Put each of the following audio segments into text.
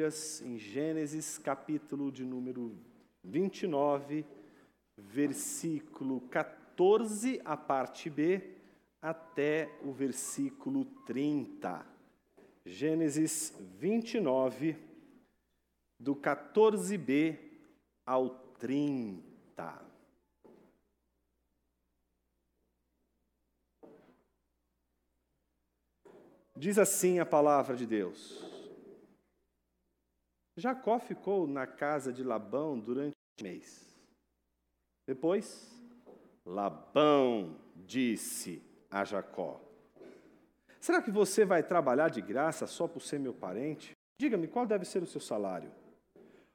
Bíblias em Gênesis, capítulo de número 29, versículo 14, a parte B, até o versículo 30. Gênesis 29, do 14b ao 30. Diz assim a palavra de Deus. Jacó ficou na casa de Labão durante um mês. Depois, Labão disse a Jacó: Será que você vai trabalhar de graça só por ser meu parente? Diga-me qual deve ser o seu salário.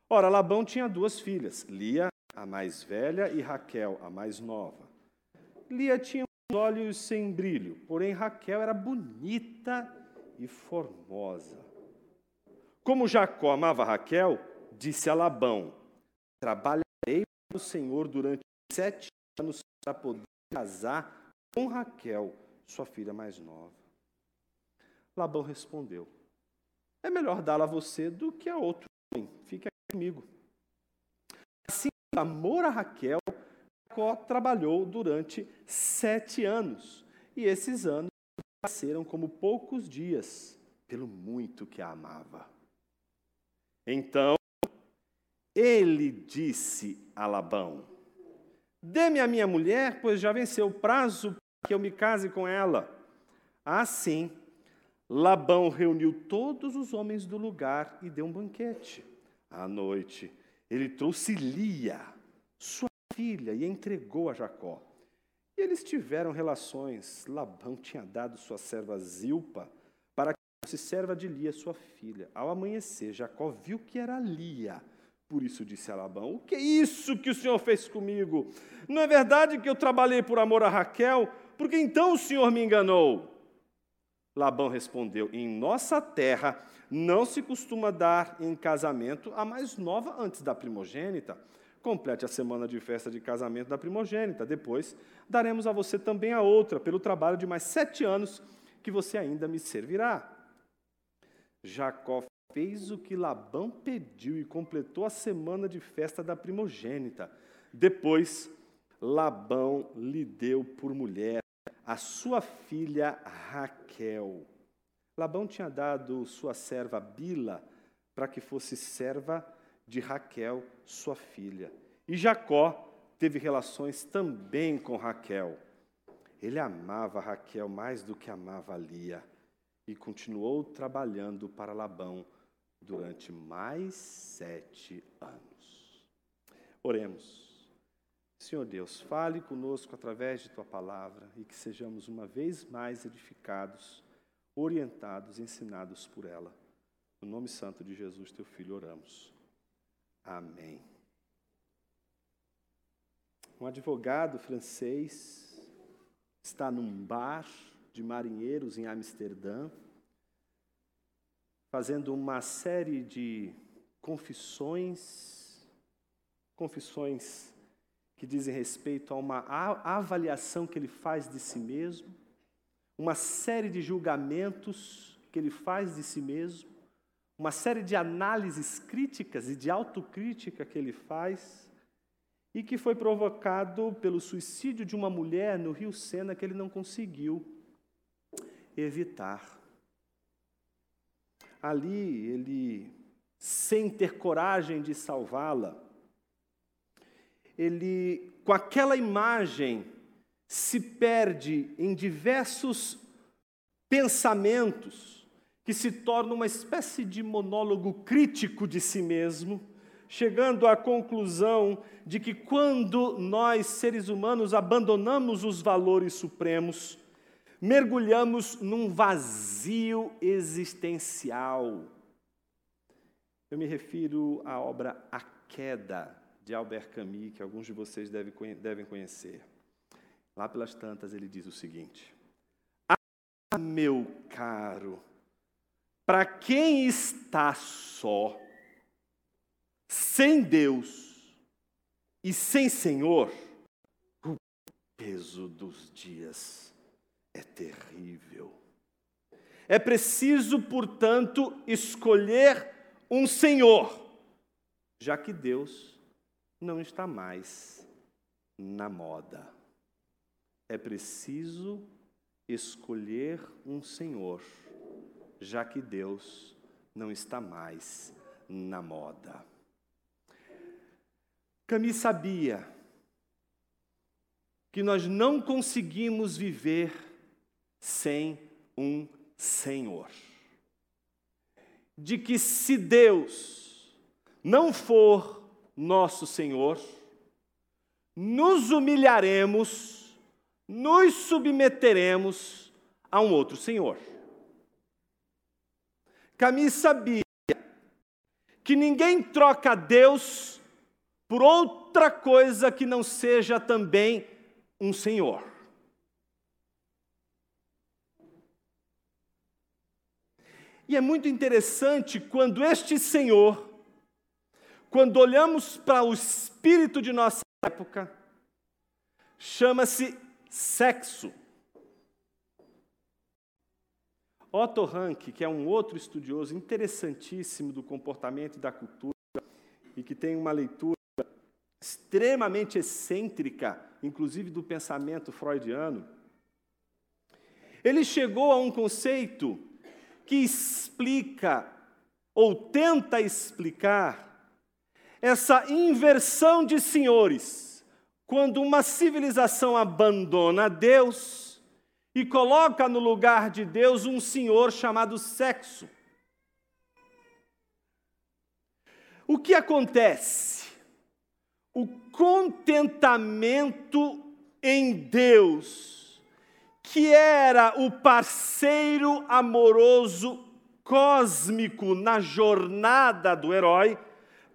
Ora, Labão tinha duas filhas, Lia, a mais velha, e Raquel, a mais nova. Lia tinha olhos sem brilho, porém Raquel era bonita e formosa. Como Jacó amava Raquel, disse a Labão: Trabalharei para o Senhor durante sete anos para poder casar com Raquel, sua filha mais nova. Labão respondeu: É melhor dá-la a você do que a outro homem. Fique aqui comigo. Assim, amor a Raquel, Jacó trabalhou durante sete anos, e esses anos passaram como poucos dias, pelo muito que a amava. Então, ele disse a Labão: Dê-me a minha mulher, pois já venceu o prazo para que eu me case com ela. Assim, Labão reuniu todos os homens do lugar e deu um banquete. À noite, ele trouxe Lia, sua filha e entregou a Jacó. E eles tiveram relações. Labão tinha dado sua serva Zilpa para que fosse serva de Lia, sua filha. Ao amanhecer, Jacó viu que era Lia. Por isso disse a Labão: O que é isso que o Senhor fez comigo? Não é verdade que eu trabalhei por amor a Raquel? Porque então o Senhor me enganou. Labão respondeu: Em nossa terra não se costuma dar em casamento a mais nova antes da primogênita. Complete a semana de festa de casamento da primogênita. Depois daremos a você também a outra, pelo trabalho de mais sete anos que você ainda me servirá. Jacó fez o que Labão pediu e completou a semana de festa da primogênita. Depois, Labão lhe deu por mulher a sua filha Raquel. Labão tinha dado sua serva Bila para que fosse serva de Raquel, sua filha. E Jacó teve relações também com Raquel. Ele amava Raquel mais do que amava Lia e continuou trabalhando para Labão durante mais sete anos. Oremos. Senhor Deus, fale conosco através de tua palavra e que sejamos uma vez mais edificados, orientados, ensinados por ela. No nome santo de Jesus, teu filho, oramos. Amém. Um advogado francês está num bar de marinheiros em Amsterdã, fazendo uma série de confissões, confissões que dizem respeito a uma avaliação que ele faz de si mesmo, uma série de julgamentos que ele faz de si mesmo, uma série de análises críticas e de autocrítica que ele faz, e que foi provocado pelo suicídio de uma mulher no Rio Sena que ele não conseguiu evitar. Ali, ele, sem ter coragem de salvá-la, ele, com aquela imagem, se perde em diversos pensamentos que se torna uma espécie de monólogo crítico de si mesmo, chegando à conclusão de que quando nós, seres humanos, abandonamos os valores supremos, mergulhamos num vazio existencial. Eu me refiro à obra A Queda, de Albert Camus, que alguns de vocês devem conhecer. Lá pelas tantas, ele diz o seguinte: Ah, meu caro, para quem está só, sem Deus e sem Senhor, o peso dos dias é terrível. É preciso, portanto, escolher um senhor, já que Deus não está mais na moda. É preciso escolher um senhor, já que Deus não está mais na moda. Cami sabia que nós não conseguimos viver sem um Senhor. De que se Deus não for nosso Senhor, nos humilharemos, nos submeteremos a um outro Senhor. Camille sabia que ninguém troca Deus por outra coisa que não seja também um Senhor. E é muito interessante quando este Senhor, quando olhamos para o espírito de nossa época, chama-se sexo. Otto Rank, que é um outro estudioso interessantíssimo do comportamento e da cultura, e que tem uma leitura extremamente excêntrica, inclusive do pensamento freudiano, ele chegou a um conceito que explica ou tenta explicar essa inversão de senhores, quando uma civilização abandona Deus e coloca no lugar de Deus um senhor chamado sexo. O que acontece? O contentamento em Deus que era o parceiro amoroso cósmico na jornada do herói,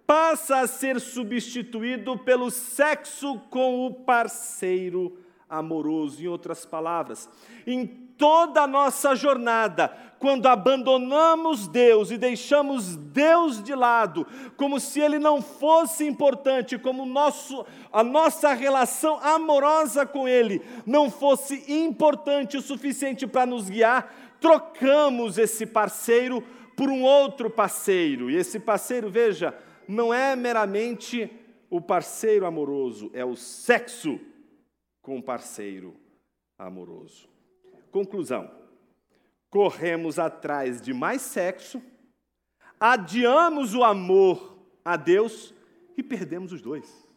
passa a ser substituído pelo sexo com o parceiro amoroso. Em outras palavras, em toda a nossa jornada, quando abandonamos Deus e deixamos Deus de lado, como se Ele não fosse importante, como nosso, a nossa relação amorosa com Ele não fosse importante o suficiente para nos guiar, trocamos esse parceiro por um outro parceiro. E esse parceiro, veja, não é meramente o parceiro amoroso, é o sexo com o parceiro amoroso. Conclusão: corremos atrás de mais sexo, adiamos o amor a Deus e perdemos os dois.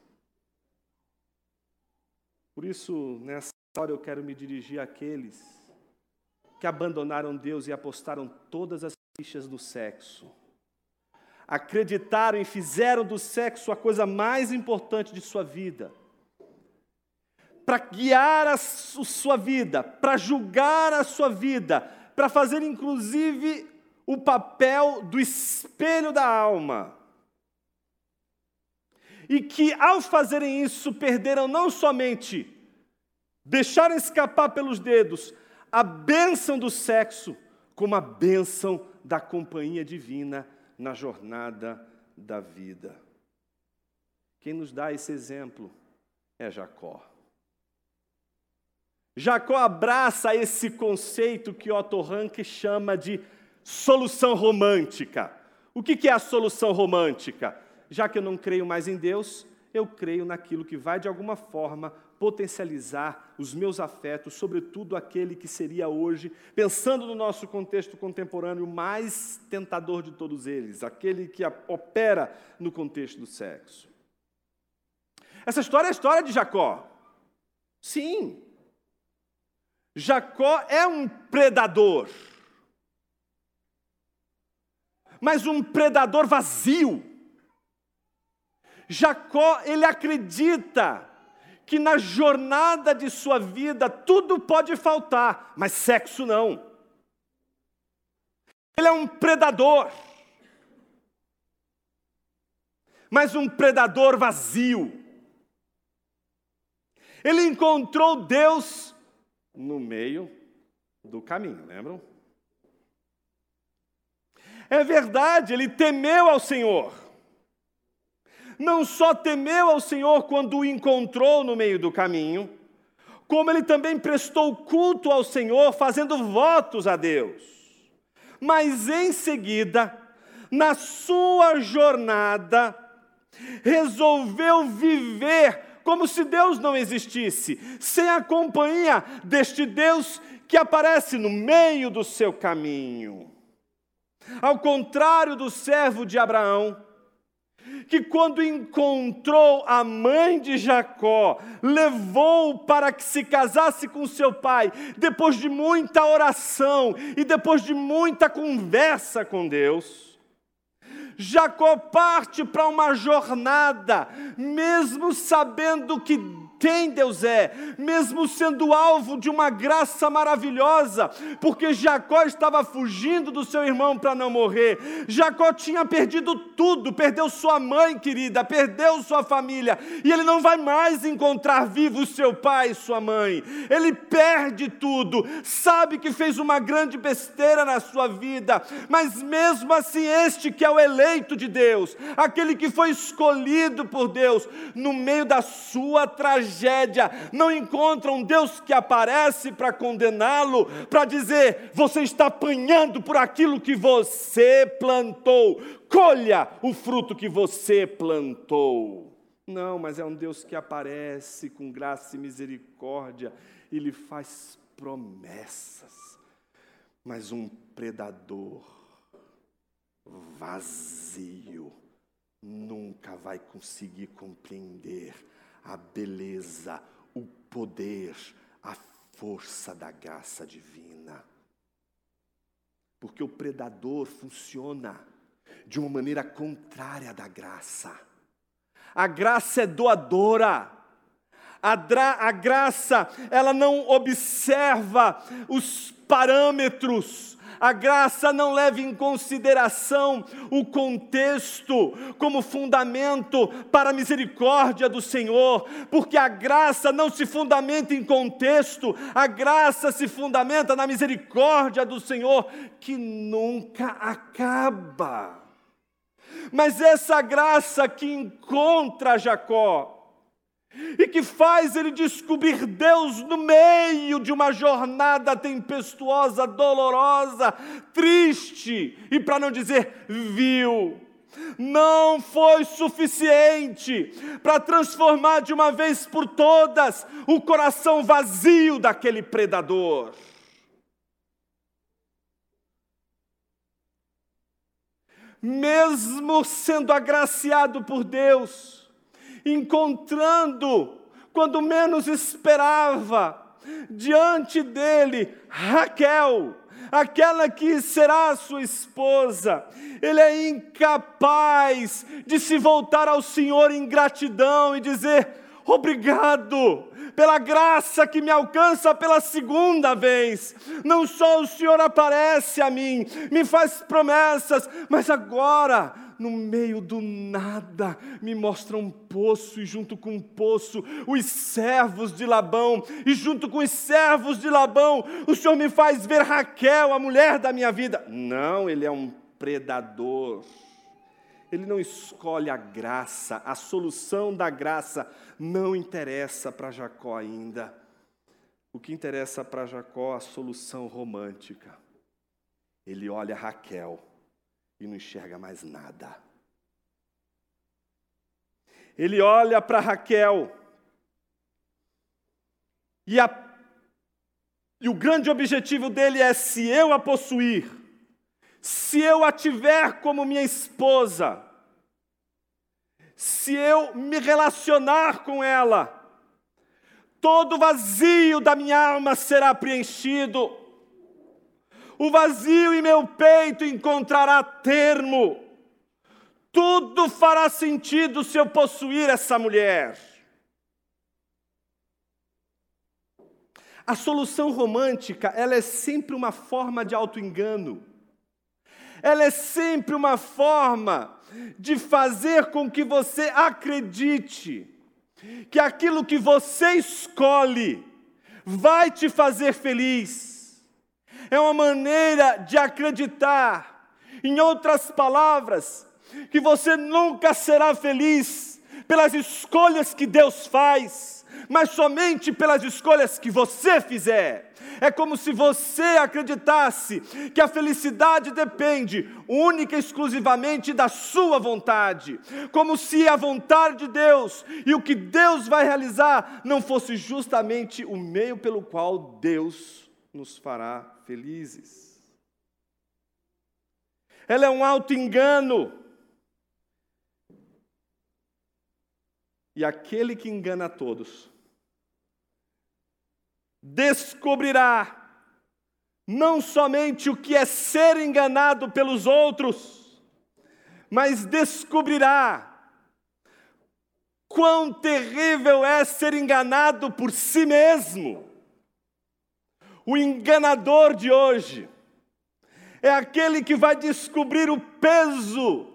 Por isso, nessa hora eu quero me dirigir àqueles que abandonaram Deus e apostaram todas as fichas no sexo. Acreditaram e fizeram do sexo a coisa mais importante de sua vida para guiar a sua vida, para julgar a sua vida, para fazer inclusive o papel do espelho da alma. E que ao fazerem isso perderam não somente, deixaram escapar pelos dedos a bênção do sexo, como a bênção da companhia divina na jornada da vida. Quem nos dá esse exemplo é Jacó. Jacó abraça esse conceito que Otto Rank chama de solução romântica. O que é a solução romântica? Já que eu não creio mais em Deus, eu creio naquilo que vai, de alguma forma, potencializar os meus afetos, sobretudo aquele que seria hoje, pensando no nosso contexto contemporâneo, o mais tentador de todos eles, aquele que opera no contexto do sexo. Essa história é a história de Jacó. Sim, Jacó é um predador, mas um predador vazio. Jacó, ele acredita que na jornada de sua vida tudo pode faltar, mas sexo não. Ele é um predador, mas um predador vazio. Ele encontrou Deus no meio do caminho, lembram? É verdade, ele temeu ao Senhor. Não só temeu ao Senhor quando o encontrou no meio do caminho, como ele também prestou culto ao Senhor, fazendo votos a Deus. Mas em seguida, na sua jornada, resolveu viver como se Deus não existisse, sem a companhia deste Deus que aparece no meio do seu caminho. Ao contrário do servo de Abraão, que quando encontrou a mãe de Jacó, levou para que se casasse com seu pai, depois de muita oração e depois de muita conversa com Deus. Jacó parte para uma jornada, mesmo sabendo que quem Deus é, mesmo sendo alvo de uma graça maravilhosa, porque Jacó estava fugindo do seu irmão para não morrer. Jacó tinha perdido tudo, perdeu sua mãe querida, perdeu sua família, e ele não vai mais encontrar vivo seu pai e sua mãe. Ele perde tudo, sabe que fez uma grande besteira na sua vida, mas mesmo assim, este que é o eleito de Deus, aquele que foi escolhido por Deus, no meio da sua tragédia, tragédia, não encontra um Deus que aparece para condená-lo, para dizer: você está apanhando por aquilo que você plantou, colha o fruto que você plantou. Não, mas é um Deus que aparece com graça e misericórdia e lhe faz promessas. Mas um predador vazio nunca vai conseguir compreender a beleza, o poder, a força da graça divina. Porque o predador funciona de uma maneira contrária da graça. A graça é doadora. A, dra, a graça, ela não observa os parâmetros a graça não leva em consideração o contexto como fundamento para a misericórdia do Senhor, porque a graça não se fundamenta em contexto, a graça se fundamenta na misericórdia do Senhor, que nunca acaba. Mas essa graça que encontra Jacó, e que faz ele descobrir Deus no meio de uma jornada tempestuosa, dolorosa, triste e para não dizer vil. Não foi suficiente para transformar de uma vez por todas o coração vazio daquele predador. Mesmo sendo agraciado por Deus, encontrando, quando menos esperava, diante dele Raquel, aquela que será sua esposa. Ele é incapaz de se voltar ao Senhor em gratidão e dizer: Obrigado pela graça que me alcança pela segunda vez. Não só o Senhor aparece a mim, me faz promessas, mas agora no meio do nada, me mostra um poço, e junto com o um poço, os servos de Labão, e junto com os servos de Labão, o Senhor me faz ver Raquel, a mulher da minha vida. Não, ele é um predador. Ele não escolhe a graça, a solução da graça não interessa para Jacó ainda. O que interessa para Jacó é a solução romântica. Ele olha Raquel e não enxerga mais nada. Ele olha para Raquel e, a, e o grande objetivo dele é: se eu a possuir, se eu a tiver como minha esposa, se eu me relacionar com ela, todo vazio da minha alma será preenchido o vazio em meu peito encontrará termo. Tudo fará sentido se eu possuir essa mulher. A solução romântica, ela é sempre uma forma de autoengano. Ela é sempre uma forma de fazer com que você acredite que aquilo que você escolhe vai te fazer feliz é uma maneira de acreditar. Em outras palavras, que você nunca será feliz pelas escolhas que Deus faz, mas somente pelas escolhas que você fizer. É como se você acreditasse que a felicidade depende única e exclusivamente da sua vontade, como se a vontade de Deus e o que Deus vai realizar não fosse justamente o meio pelo qual Deus nos fará felizes. Ela é um auto-engano. E aquele que engana a todos descobrirá não somente o que é ser enganado pelos outros, mas descobrirá quão terrível é ser enganado por si mesmo. O enganador de hoje é aquele que vai descobrir o peso,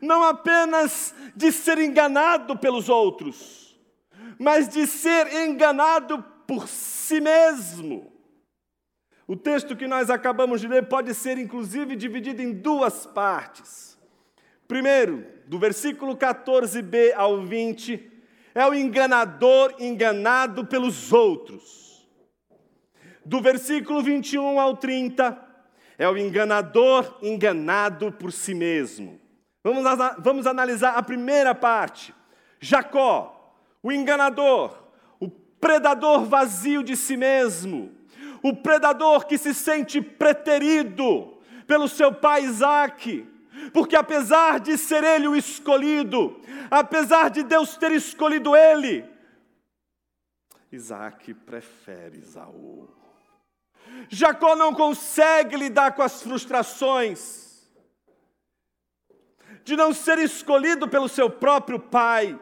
não apenas de ser enganado pelos outros, mas de ser enganado por si mesmo. O texto que nós acabamos de ler pode ser, inclusive, dividido em duas partes. Primeiro, do versículo 14b ao 20, é o enganador enganado pelos outros. Do versículo 21 ao 30, é o enganador enganado por si mesmo. Vamos, vamos analisar a primeira parte. Jacó, o enganador, o predador vazio de si mesmo, o predador que se sente preterido pelo seu pai Isaac, porque apesar de ser ele o escolhido, apesar de Deus ter escolhido ele, Isaac prefere Isaú. Jacó não consegue lidar com as frustrações de não ser escolhido pelo seu próprio pai.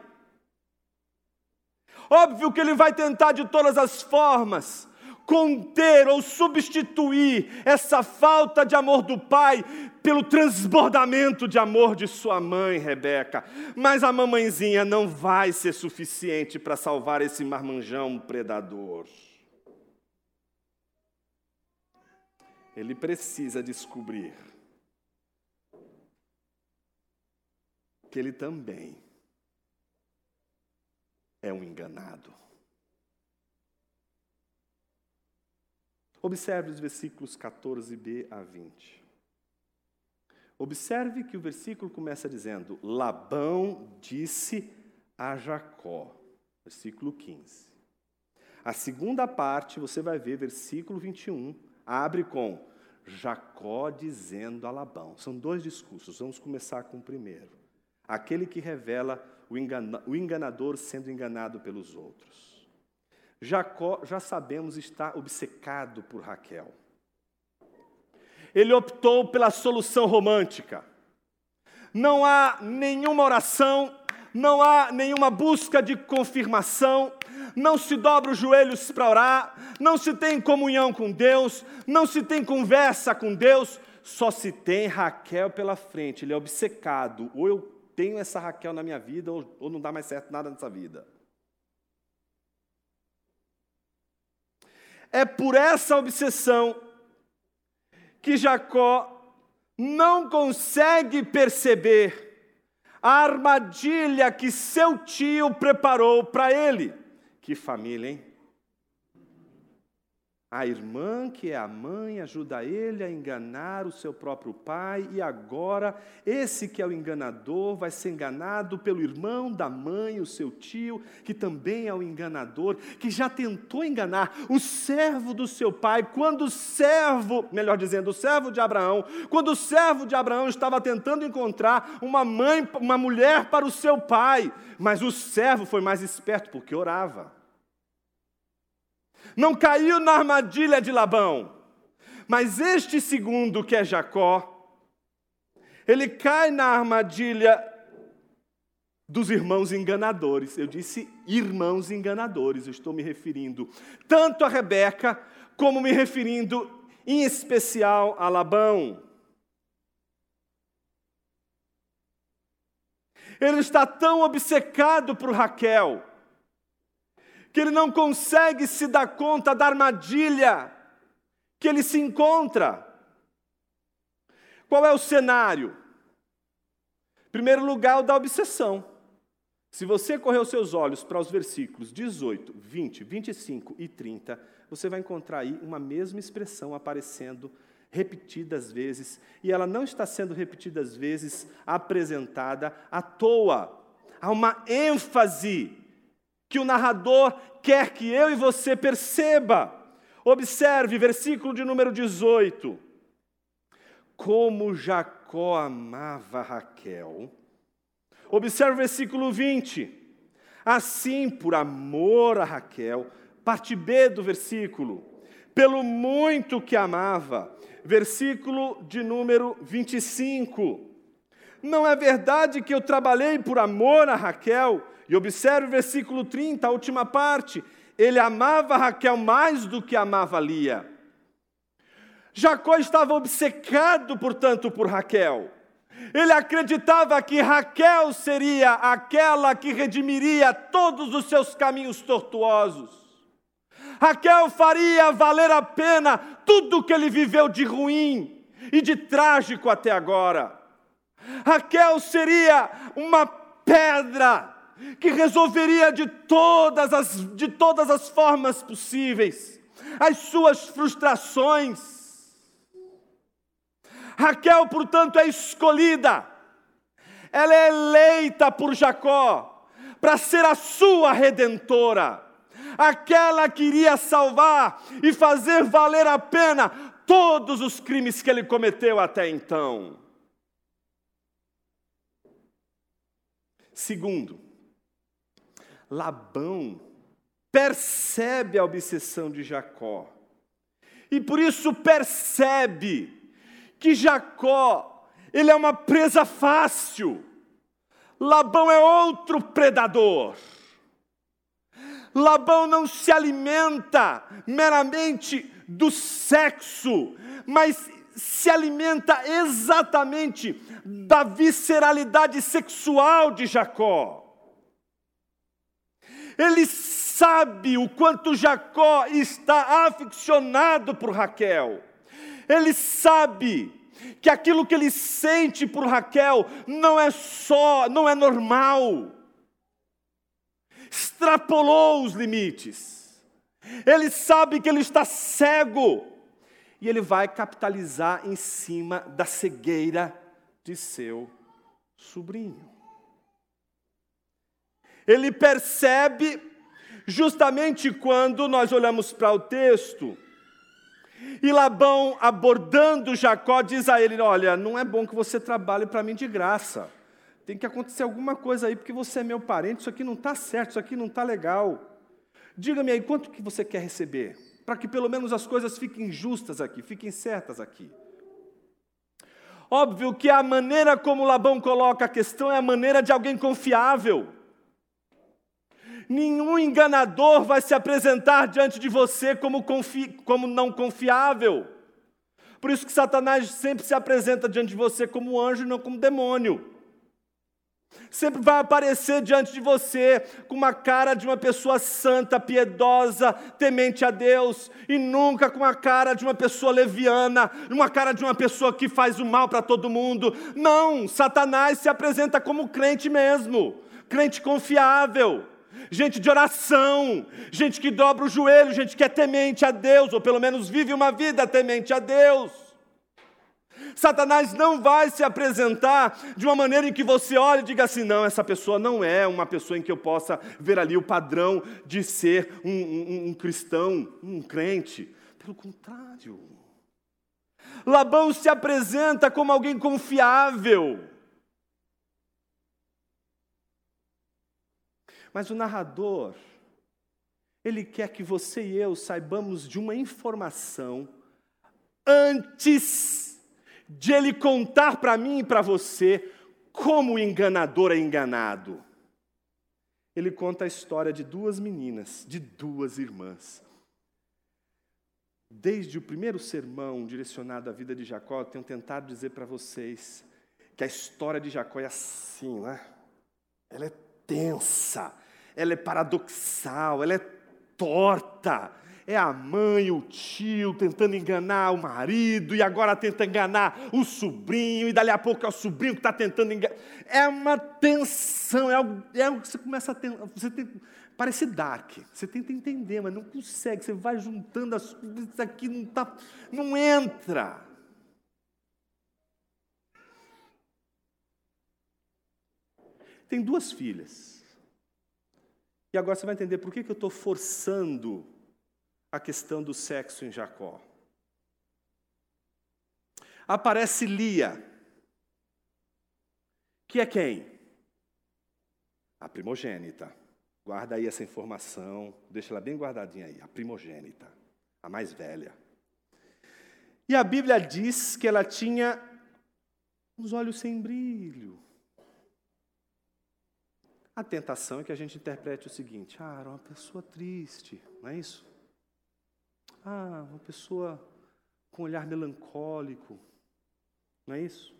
Óbvio que ele vai tentar de todas as formas conter ou substituir essa falta de amor do pai pelo transbordamento de amor de sua mãe, Rebeca. Mas a mamãezinha não vai ser suficiente para salvar esse marmanjão predador. Ele precisa descobrir que ele também é um enganado. Observe os versículos 14b a 20. Observe que o versículo começa dizendo: Labão disse a Jacó. Versículo 15. A segunda parte, você vai ver, versículo 21 abre com Jacó dizendo a Labão. São dois discursos, vamos começar com o primeiro. Aquele que revela o, engana, o enganador sendo enganado pelos outros. Jacó, já sabemos, está obcecado por Raquel. Ele optou pela solução romântica. Não há nenhuma oração, não há nenhuma busca de confirmação, não se dobra os joelhos para orar, não se tem comunhão com Deus, não se tem conversa com Deus, só se tem Raquel pela frente. Ele é obcecado. Ou eu tenho essa Raquel na minha vida, ou, ou não dá mais certo nada nessa vida. É por essa obsessão que Jacó não consegue perceber a armadilha que seu tio preparou para ele. Que família, hein? A irmã, que é a mãe, ajuda ele a enganar o seu próprio pai, e agora esse que é o enganador vai ser enganado pelo irmão da mãe, o seu tio, que também é o enganador, que já tentou enganar o servo do seu pai, quando o servo, melhor dizendo, o servo de Abraão, quando o servo de Abraão estava tentando encontrar uma mãe, uma mulher para o seu pai, mas o servo foi mais esperto porque orava não caiu na armadilha de Labão. Mas este segundo, que é Jacó, ele cai na armadilha dos irmãos enganadores. Eu disse irmãos enganadores, eu estou me referindo tanto a Rebeca, como me referindo em especial a Labão. Ele está tão obcecado por Raquel, que ele não consegue se dar conta da armadilha que ele se encontra. Qual é o cenário? Em primeiro lugar, o da obsessão. Se você correr os seus olhos para os versículos 18, 20, 25 e 30, você vai encontrar aí uma mesma expressão aparecendo repetidas vezes, e ela não está sendo repetidas vezes apresentada à toa. Há uma ênfase que o narrador quer que eu e você perceba. Observe, versículo de número 18. Como Jacó amava Raquel. Observe o versículo 20. Assim, por amor a Raquel, parte B do versículo, pelo muito que amava, versículo de número 25. Não é verdade que eu trabalhei por amor a Raquel? E observe o versículo 30, a última parte. Ele amava Raquel mais do que amava Lia. Jacó estava obcecado, portanto, por Raquel. Ele acreditava que Raquel seria aquela que redimiria todos os seus caminhos tortuosos. Raquel faria valer a pena tudo o que ele viveu de ruim e de trágico até agora. Raquel seria uma pedra que resolveria de todas as, de todas as formas possíveis as suas frustrações. Raquel, portanto, é escolhida, ela é eleita por Jacó para ser a sua redentora aquela que iria salvar e fazer valer a pena todos os crimes que ele cometeu até então. Segundo, Labão percebe a obsessão de Jacó. E por isso percebe que Jacó, ele é uma presa fácil. Labão é outro predador. Labão não se alimenta meramente do sexo, mas se alimenta exatamente da visceralidade sexual de Jacó. Ele sabe o quanto Jacó está aficionado por Raquel. Ele sabe que aquilo que ele sente por Raquel não é só, não é normal extrapolou os limites. Ele sabe que ele está cego e ele vai capitalizar em cima da cegueira de seu sobrinho. Ele percebe justamente quando nós olhamos para o texto e Labão abordando Jacó diz a ele: Olha, não é bom que você trabalhe para mim de graça. Tem que acontecer alguma coisa aí, porque você é meu parente, isso aqui não está certo, isso aqui não está legal. Diga-me aí, quanto que você quer receber? Para que pelo menos as coisas fiquem justas aqui, fiquem certas aqui. Óbvio que a maneira como Labão coloca a questão é a maneira de alguém confiável. Nenhum enganador vai se apresentar diante de você como, confi como não confiável. Por isso que Satanás sempre se apresenta diante de você como anjo e não como demônio sempre vai aparecer diante de você com uma cara de uma pessoa santa, piedosa, temente a Deus, e nunca com a cara de uma pessoa leviana, uma cara de uma pessoa que faz o mal para todo mundo. Não, Satanás se apresenta como crente mesmo, crente confiável. Gente de oração, gente que dobra o joelho, gente que é temente a Deus, ou pelo menos vive uma vida temente a Deus. Satanás não vai se apresentar de uma maneira em que você olhe e diga assim: não, essa pessoa não é uma pessoa em que eu possa ver ali o padrão de ser um, um, um cristão, um crente. Pelo contrário. Labão se apresenta como alguém confiável. Mas o narrador, ele quer que você e eu saibamos de uma informação antes de ele contar para mim e para você como o enganador é enganado. Ele conta a história de duas meninas, de duas irmãs. Desde o primeiro sermão direcionado à vida de Jacó, tenho tentado dizer para vocês que a história de Jacó é assim, né? Ela é tensa, ela é paradoxal, ela é torta, é a mãe, o tio tentando enganar o marido, e agora tenta enganar o sobrinho, e dali a pouco é o sobrinho que está tentando enganar. É uma tensão é algo, é algo que você começa a ter. Você tem, parece dark. Você tenta entender, mas não consegue. Você vai juntando as coisas, isso aqui não, tá, não entra. Tem duas filhas. E agora você vai entender por que, eu estou forçando a questão do sexo em Jacó. Aparece Lia, que é quem? A primogênita. Guarda aí essa informação, deixa ela bem guardadinha aí. A primogênita, a mais velha. E a Bíblia diz que ela tinha uns olhos sem brilho. A tentação é que a gente interprete o seguinte: ah, era uma pessoa triste, não é isso? Ah, uma pessoa com um olhar melancólico, não é isso?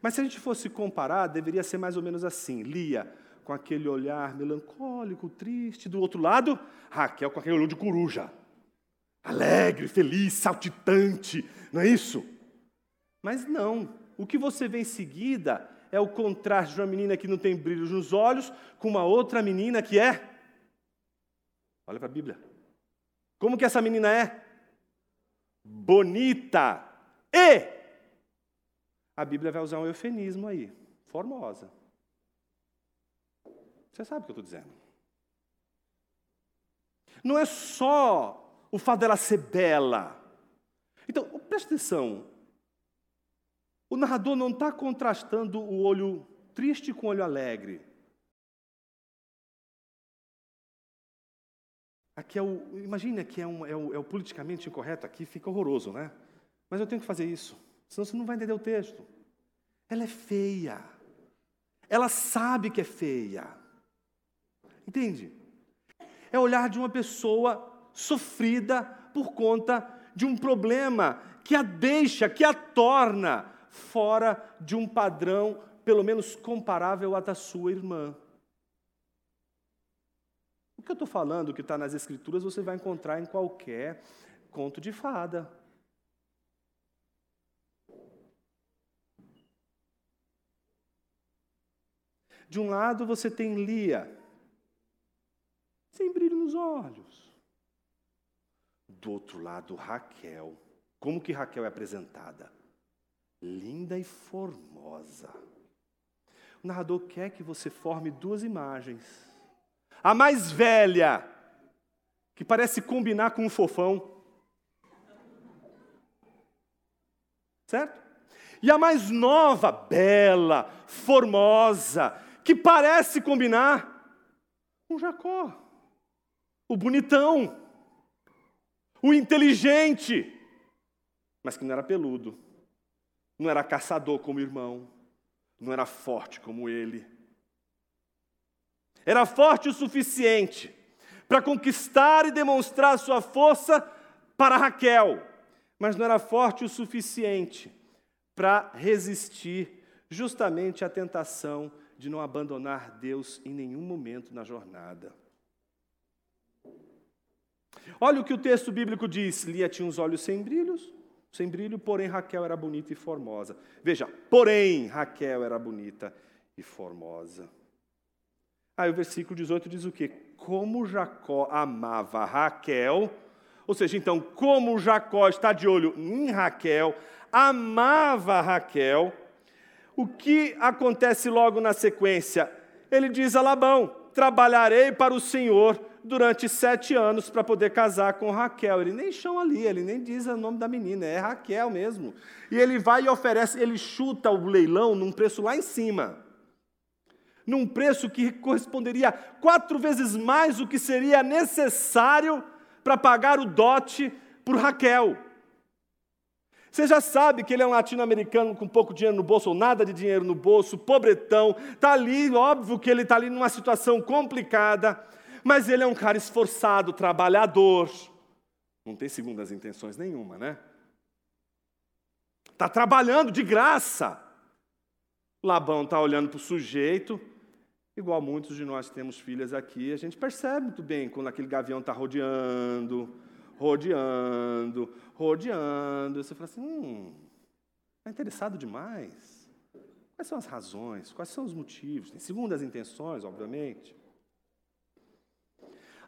Mas se a gente fosse comparar, deveria ser mais ou menos assim: Lia com aquele olhar melancólico, triste, do outro lado, Raquel com aquele olho de coruja, alegre, feliz, saltitante, não é isso? Mas não, o que você vê em seguida é o contraste de uma menina que não tem brilhos nos olhos com uma outra menina que é. Olha para a Bíblia. Como que essa menina é? Bonita e. A Bíblia vai usar um eufemismo aí, formosa. Você sabe o que eu estou dizendo. Não é só o fato dela ser bela. Então, preste atenção. O narrador não está contrastando o olho triste com o olho alegre. Aqui é o. Imagine que é, um, é, o, é o politicamente incorreto, aqui fica horroroso, né? Mas eu tenho que fazer isso, senão você não vai entender o texto. Ela é feia. Ela sabe que é feia. Entende? É olhar de uma pessoa sofrida por conta de um problema que a deixa, que a torna fora de um padrão, pelo menos comparável à da sua irmã. O que eu estou falando, que está nas Escrituras, você vai encontrar em qualquer conto de fada. De um lado você tem Lia, sem brilho nos olhos. Do outro lado, Raquel. Como que Raquel é apresentada? Linda e formosa. O narrador quer que você forme duas imagens. A mais velha, que parece combinar com um fofão. Certo? E a mais nova, bela, formosa, que parece combinar com Jacó o bonitão, o inteligente, mas que não era peludo, não era caçador como o irmão, não era forte como ele. Era forte o suficiente para conquistar e demonstrar sua força para Raquel, mas não era forte o suficiente para resistir justamente à tentação de não abandonar Deus em nenhum momento na jornada. Olha o que o texto bíblico diz: Lia tinha uns olhos sem brilhos, sem brilho, porém Raquel era bonita e formosa. Veja, porém Raquel era bonita e formosa. Aí o versículo 18 diz o quê? Como Jacó amava Raquel, ou seja, então, como Jacó está de olho em Raquel, amava Raquel, o que acontece logo na sequência? Ele diz a Labão: Trabalharei para o Senhor durante sete anos para poder casar com Raquel. Ele nem chama ali, ele nem diz o nome da menina, é Raquel mesmo. E ele vai e oferece, ele chuta o leilão num preço lá em cima. Num preço que corresponderia quatro vezes mais do que seria necessário para pagar o dote por Raquel. Você já sabe que ele é um latino-americano com pouco dinheiro no bolso, ou nada de dinheiro no bolso, pobretão, está ali, óbvio que ele está ali numa situação complicada, mas ele é um cara esforçado, trabalhador. Não tem segundas intenções nenhuma, né? Está trabalhando de graça. Labão está olhando para o sujeito, igual muitos de nós temos filhas aqui, a gente percebe muito bem quando aquele gavião está rodeando, rodeando, rodeando. Você fala assim: hum, está interessado demais. Quais são as razões? Quais são os motivos? Tem segundas intenções, obviamente.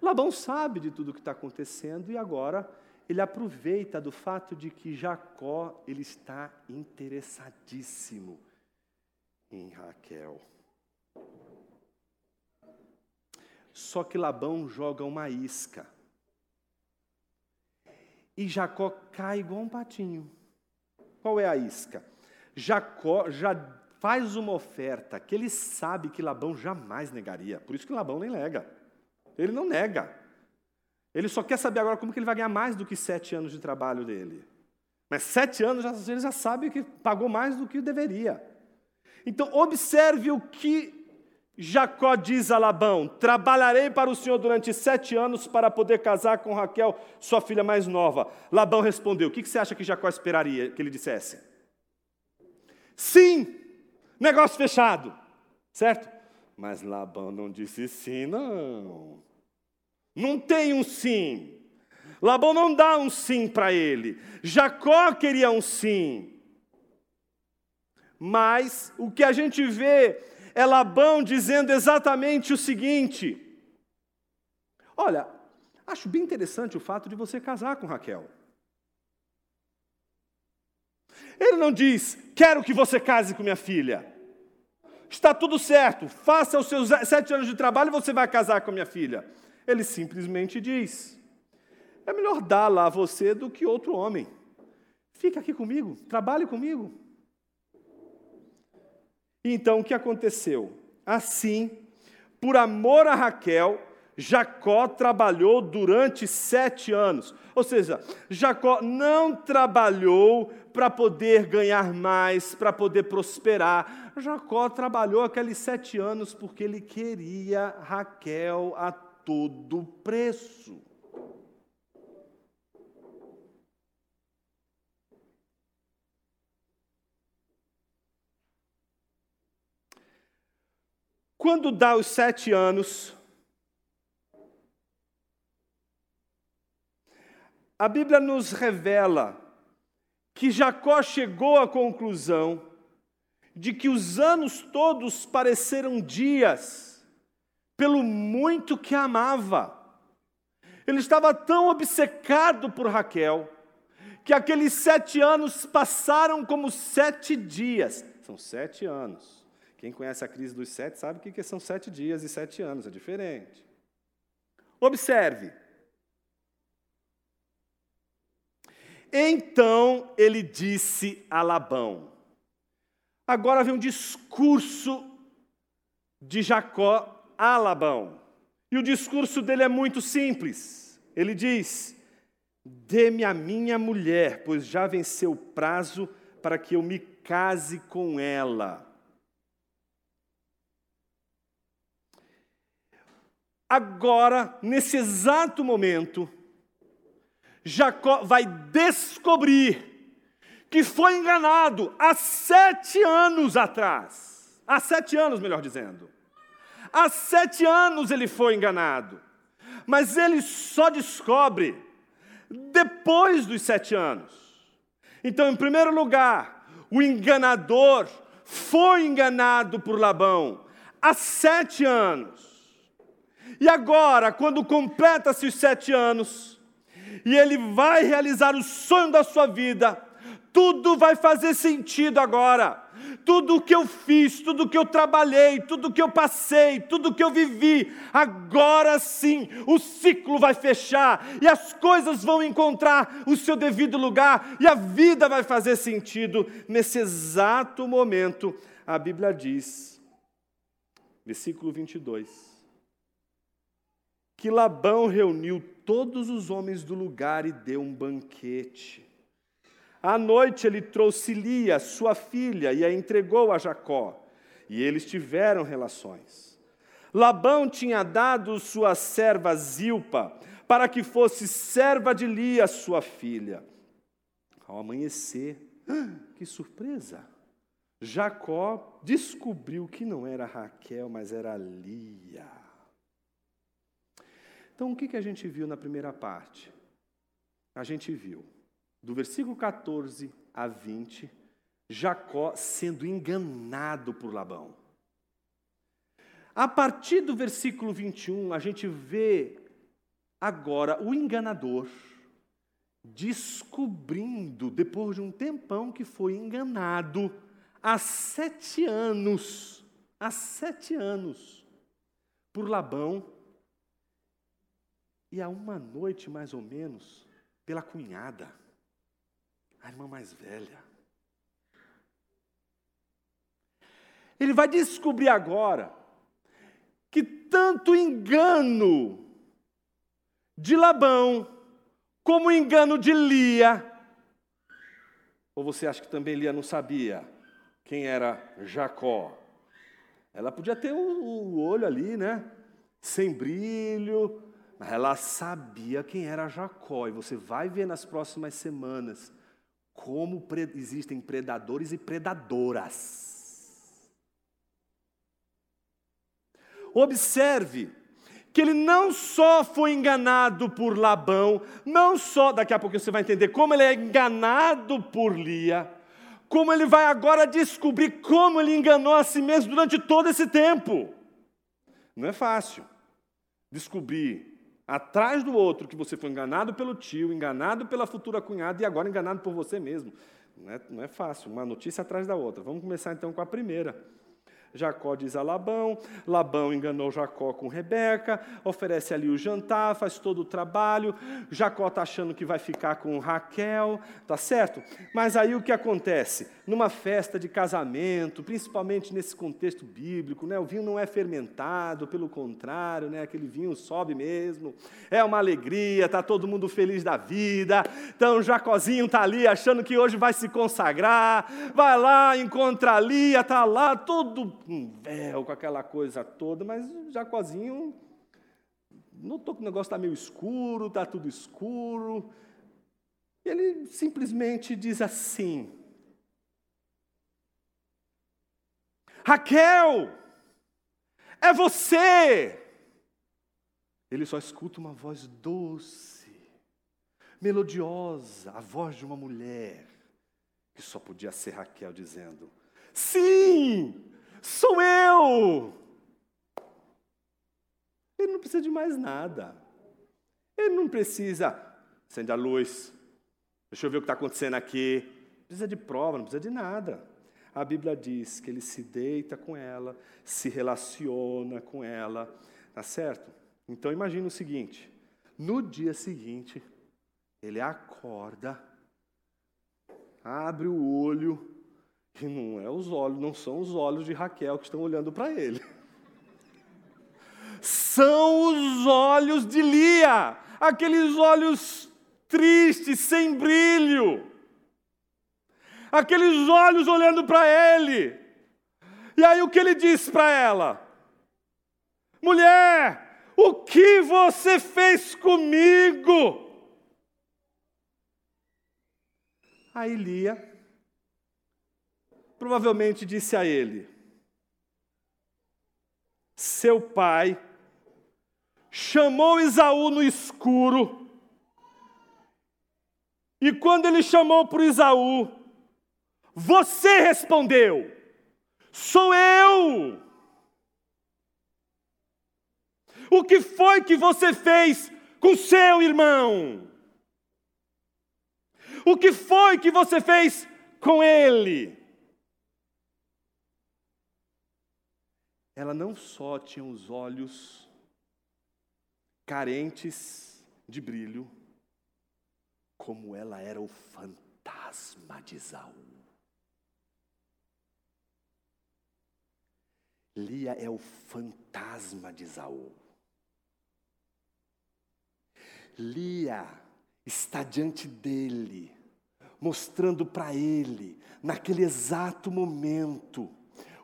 Labão sabe de tudo o que está acontecendo e agora ele aproveita do fato de que Jacó ele está interessadíssimo em Raquel. Só que Labão joga uma isca. E Jacó cai igual um patinho. Qual é a isca? Jacó já faz uma oferta que ele sabe que Labão jamais negaria. Por isso que Labão nem nega. Ele não nega. Ele só quer saber agora como que ele vai ganhar mais do que sete anos de trabalho dele. Mas sete anos ele já sabe que pagou mais do que deveria. Então observe o que Jacó diz a Labão: Trabalharei para o Senhor durante sete anos para poder casar com Raquel, sua filha mais nova. Labão respondeu: O que você acha que Jacó esperaria que ele dissesse? Sim, negócio fechado, certo? Mas Labão não disse sim, não. Não tem um sim. Labão não dá um sim para ele. Jacó queria um sim. Mas o que a gente vê é Labão dizendo exatamente o seguinte: Olha, acho bem interessante o fato de você casar com Raquel. Ele não diz, quero que você case com minha filha. Está tudo certo, faça os seus sete anos de trabalho e você vai casar com minha filha. Ele simplesmente diz: é melhor dar-la a você do que outro homem. Fica aqui comigo, trabalhe comigo. Então o que aconteceu? Assim, por amor a Raquel, Jacó trabalhou durante sete anos. Ou seja, Jacó não trabalhou para poder ganhar mais, para poder prosperar. Jacó trabalhou aqueles sete anos porque ele queria Raquel a todo preço. Quando dá os sete anos, a Bíblia nos revela que Jacó chegou à conclusão de que os anos todos pareceram dias, pelo muito que amava. Ele estava tão obcecado por Raquel, que aqueles sete anos passaram como sete dias. São sete anos. Quem conhece a crise dos sete sabe que são sete dias e sete anos, é diferente. Observe. Então ele disse a Labão. Agora vem um discurso de Jacó a Labão. E o discurso dele é muito simples. Ele diz: Dê-me a minha mulher, pois já venceu o prazo para que eu me case com ela. Agora, nesse exato momento, Jacó vai descobrir que foi enganado há sete anos atrás. Há sete anos, melhor dizendo. Há sete anos ele foi enganado. Mas ele só descobre depois dos sete anos. Então, em primeiro lugar, o enganador foi enganado por Labão há sete anos. E agora, quando completa-se os sete anos, e ele vai realizar o sonho da sua vida, tudo vai fazer sentido agora. Tudo o que eu fiz, tudo o que eu trabalhei, tudo o que eu passei, tudo o que eu vivi, agora sim o ciclo vai fechar e as coisas vão encontrar o seu devido lugar e a vida vai fazer sentido. Nesse exato momento, a Bíblia diz, versículo 22 que Labão reuniu todos os homens do lugar e deu um banquete. À noite ele trouxe Lia, sua filha, e a entregou a Jacó, e eles tiveram relações. Labão tinha dado sua serva Zilpa para que fosse serva de Lia, sua filha. Ao amanhecer, que surpresa! Jacó descobriu que não era Raquel, mas era Lia. Então, o que, que a gente viu na primeira parte? A gente viu, do versículo 14 a 20, Jacó sendo enganado por Labão. A partir do versículo 21, a gente vê agora o enganador descobrindo, depois de um tempão que foi enganado, há sete anos, há sete anos, por Labão, e há uma noite mais ou menos, pela cunhada, a irmã mais velha. Ele vai descobrir agora que tanto engano de Labão, como o engano de Lia, ou você acha que também Lia não sabia quem era Jacó? Ela podia ter o, olho ali, né? Sem brilho, mas ela sabia quem era Jacó. E você vai ver nas próximas semanas como existem predadores e predadoras. Observe que ele não só foi enganado por Labão, não só, daqui a pouco você vai entender como ele é enganado por Lia, como ele vai agora descobrir como ele enganou a si mesmo durante todo esse tempo. Não é fácil descobrir atrás do outro que você foi enganado pelo tio, enganado pela futura cunhada e agora enganado por você mesmo. Não é, não é fácil, uma notícia atrás da outra. Vamos começar então com a primeira. Jacó diz a Labão, Labão enganou Jacó com Rebeca, oferece ali o jantar, faz todo o trabalho. Jacó está achando que vai ficar com Raquel, tá certo? Mas aí o que acontece? Numa festa de casamento, principalmente nesse contexto bíblico, né? o vinho não é fermentado, pelo contrário, né? aquele vinho sobe mesmo, é uma alegria, está todo mundo feliz da vida. Então Jacózinho está ali achando que hoje vai se consagrar, vai lá, encontra Lia, está lá, todo um véu, com aquela coisa toda, mas Jacozinho notou que o negócio está meio escuro, está tudo escuro. E ele simplesmente diz assim: Raquel, é você! Ele só escuta uma voz doce, melodiosa, a voz de uma mulher, que só podia ser Raquel dizendo: Sim, Sou eu! Ele não precisa de mais nada. Ele não precisa, acende a luz, deixa eu ver o que está acontecendo aqui. Não precisa de prova, não precisa de nada. A Bíblia diz que ele se deita com ela, se relaciona com ela, tá certo? Então imagine o seguinte: no dia seguinte, ele acorda, abre o olho, e não é os olhos, não são os olhos de Raquel que estão olhando para ele. São os olhos de Lia, aqueles olhos tristes, sem brilho. Aqueles olhos olhando para ele. E aí o que ele disse para ela? Mulher, o que você fez comigo? Aí Lia provavelmente disse a ele: Seu pai chamou Isaú no escuro, e quando ele chamou para Isaú, você respondeu: Sou eu. O que foi que você fez com seu irmão? O que foi que você fez com ele? Ela não só tinha os olhos carentes de brilho, como ela era o fantasma de Isaú. Lia é o fantasma de Isaú. Lia está diante dele, mostrando para ele, naquele exato momento,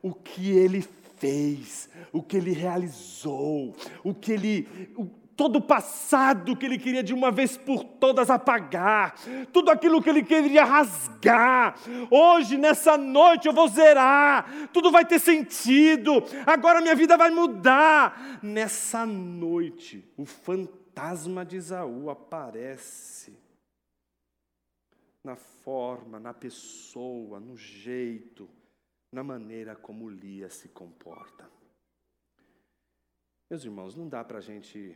o que ele fez, o que ele realizou, o que ele. O, todo o passado que ele queria de uma vez por todas apagar, tudo aquilo que ele queria rasgar. Hoje, nessa noite, eu vou zerar, tudo vai ter sentido, agora minha vida vai mudar. Nessa noite, o fantasma de Isaú aparece na forma, na pessoa, no jeito, na maneira como Lia se comporta. Meus irmãos, não dá para a gente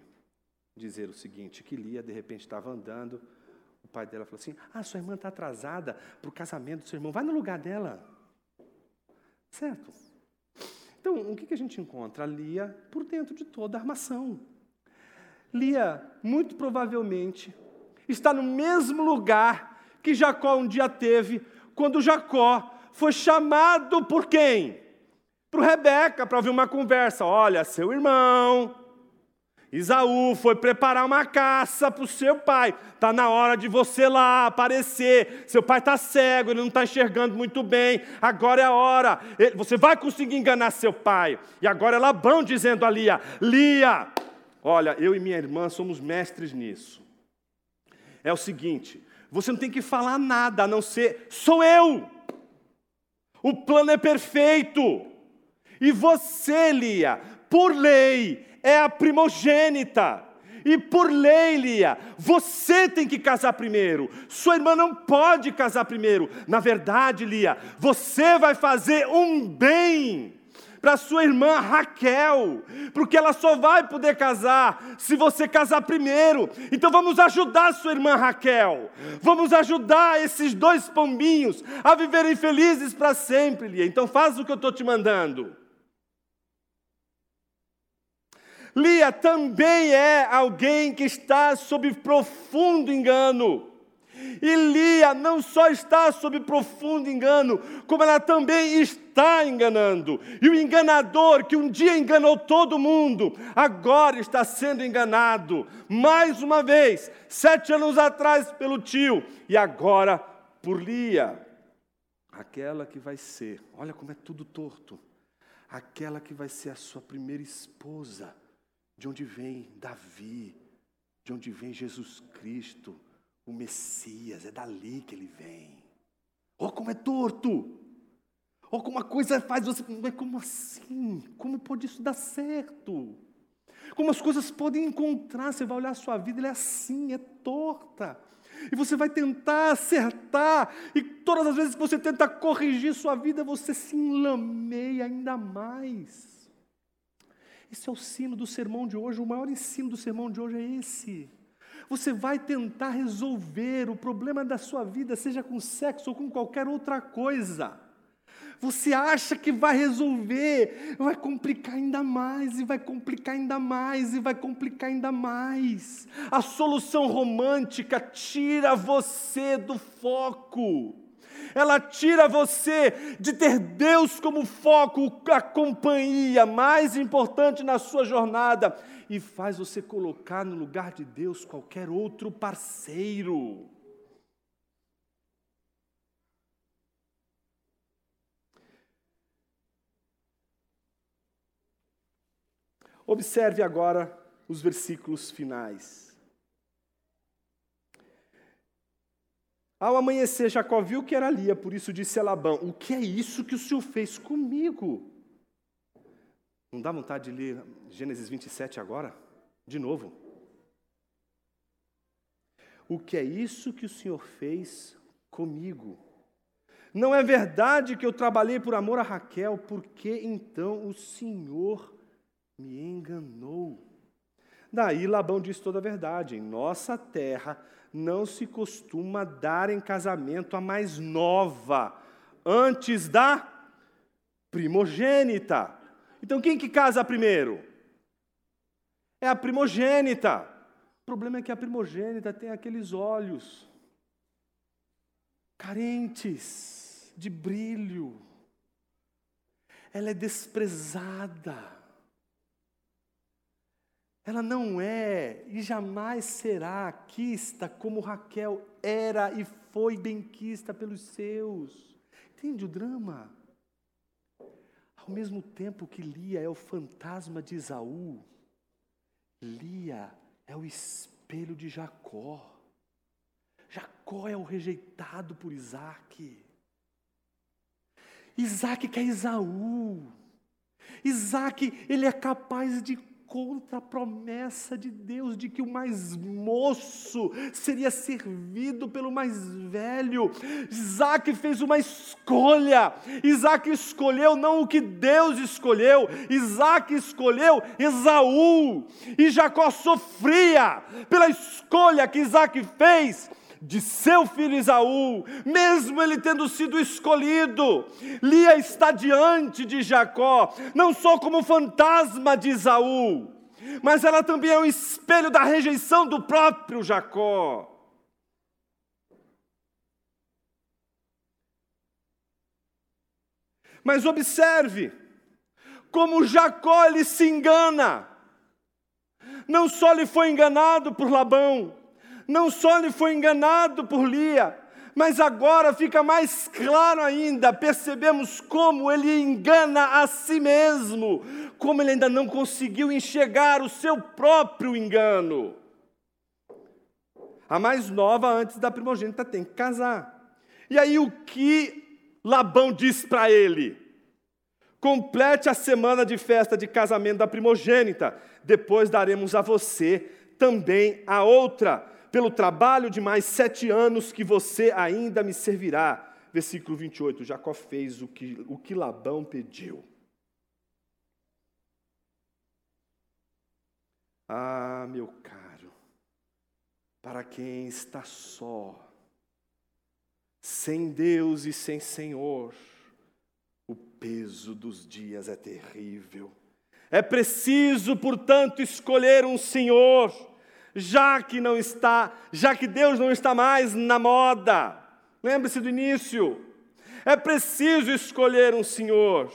dizer o seguinte: que Lia de repente estava andando, o pai dela falou assim: Ah, sua irmã está atrasada para o casamento do seu irmão, vai no lugar dela. Certo? Então, o que, que a gente encontra? Lia por dentro de toda a armação. Lia, muito provavelmente, está no mesmo lugar que Jacó um dia teve, quando Jacó foi chamado por quem? Para Rebeca, para ouvir uma conversa. Olha, seu irmão, Isaú foi preparar uma caça para o seu pai. Está na hora de você lá aparecer. Seu pai está cego, ele não está enxergando muito bem. Agora é a hora. Você vai conseguir enganar seu pai. E agora é Labão dizendo a Lia: Lia, olha, eu e minha irmã somos mestres nisso. É o seguinte: você não tem que falar nada a não ser sou eu. O plano é perfeito. E você, Lia, por lei, é a primogênita. E por lei, Lia, você tem que casar primeiro. Sua irmã não pode casar primeiro. Na verdade, Lia, você vai fazer um bem para sua irmã Raquel, porque ela só vai poder casar se você casar primeiro. Então vamos ajudar sua irmã Raquel. Vamos ajudar esses dois pombinhos a viverem felizes para sempre, Lia. Então faz o que eu estou te mandando. Lia também é alguém que está sob profundo engano. E Lia não só está sob profundo engano, como ela também está enganando. E o enganador que um dia enganou todo mundo, agora está sendo enganado. Mais uma vez, sete anos atrás pelo tio, e agora por Lia. Aquela que vai ser, olha como é tudo torto, aquela que vai ser a sua primeira esposa de onde vem Davi, de onde vem Jesus Cristo, o Messias, é dali que ele vem. Oh, como é torto! Oh, como a coisa faz você. Mas como assim? Como pode isso dar certo? Como as coisas podem encontrar? Você vai olhar a sua vida, ela é assim, é torta. E você vai tentar acertar, e todas as vezes que você tenta corrigir sua vida, você se enlameia ainda mais. Esse é o sino do sermão de hoje, o maior ensino do sermão de hoje é esse. Você vai tentar resolver o problema da sua vida, seja com sexo ou com qualquer outra coisa. Você acha que vai resolver, vai complicar ainda mais, e vai complicar ainda mais, e vai complicar ainda mais. A solução romântica tira você do foco ela tira você de ter Deus como foco, a companhia mais importante na sua jornada, e faz você colocar no lugar de Deus qualquer outro parceiro. Observe agora os versículos finais. Ao amanhecer, Jacó viu que era Lia, por isso disse a Labão: O que é isso que o senhor fez comigo? Não dá vontade de ler Gênesis 27 agora? De novo. O que é isso que o senhor fez comigo? Não é verdade que eu trabalhei por amor a Raquel, porque então o senhor me enganou? Daí Labão disse toda a verdade: Em nossa terra não se costuma dar em casamento a mais nova, antes da primogênita. Então quem que casa primeiro? É a primogênita. O problema é que a primogênita tem aqueles olhos carentes de brilho. Ela é desprezada ela não é e jamais será quista como Raquel era e foi benquista pelos seus. Entende o drama? Ao mesmo tempo que Lia é o fantasma de Isaú, Lia é o espelho de Jacó. Jacó é o rejeitado por Isaac. Isaac quer Isaú. Isaac, ele é capaz de contra a promessa de Deus de que o mais moço seria servido pelo mais velho. Isaac fez uma escolha. Isaac escolheu não o que Deus escolheu, Isaac escolheu Esaú. E Jacó sofria pela escolha que Isaac fez de seu filho Esaú, mesmo ele tendo sido escolhido. Lia está diante de Jacó, não só como fantasma de Esaú, mas ela também é um espelho da rejeição do próprio Jacó. Mas observe como Jacó ele se engana. Não só ele foi enganado por Labão, não só ele foi enganado por Lia, mas agora fica mais claro ainda, percebemos como ele engana a si mesmo, como ele ainda não conseguiu enxergar o seu próprio engano. A mais nova, antes da primogênita, tem que casar. E aí o que Labão diz para ele? Complete a semana de festa de casamento da primogênita, depois daremos a você também a outra pelo trabalho de mais sete anos que você ainda me servirá. Versículo 28, Jacó fez o que, o que Labão pediu. Ah, meu caro, para quem está só, sem Deus e sem Senhor, o peso dos dias é terrível. É preciso, portanto, escolher um Senhor já que não está, já que Deus não está mais na moda. Lembre-se do início. É preciso escolher um Senhor.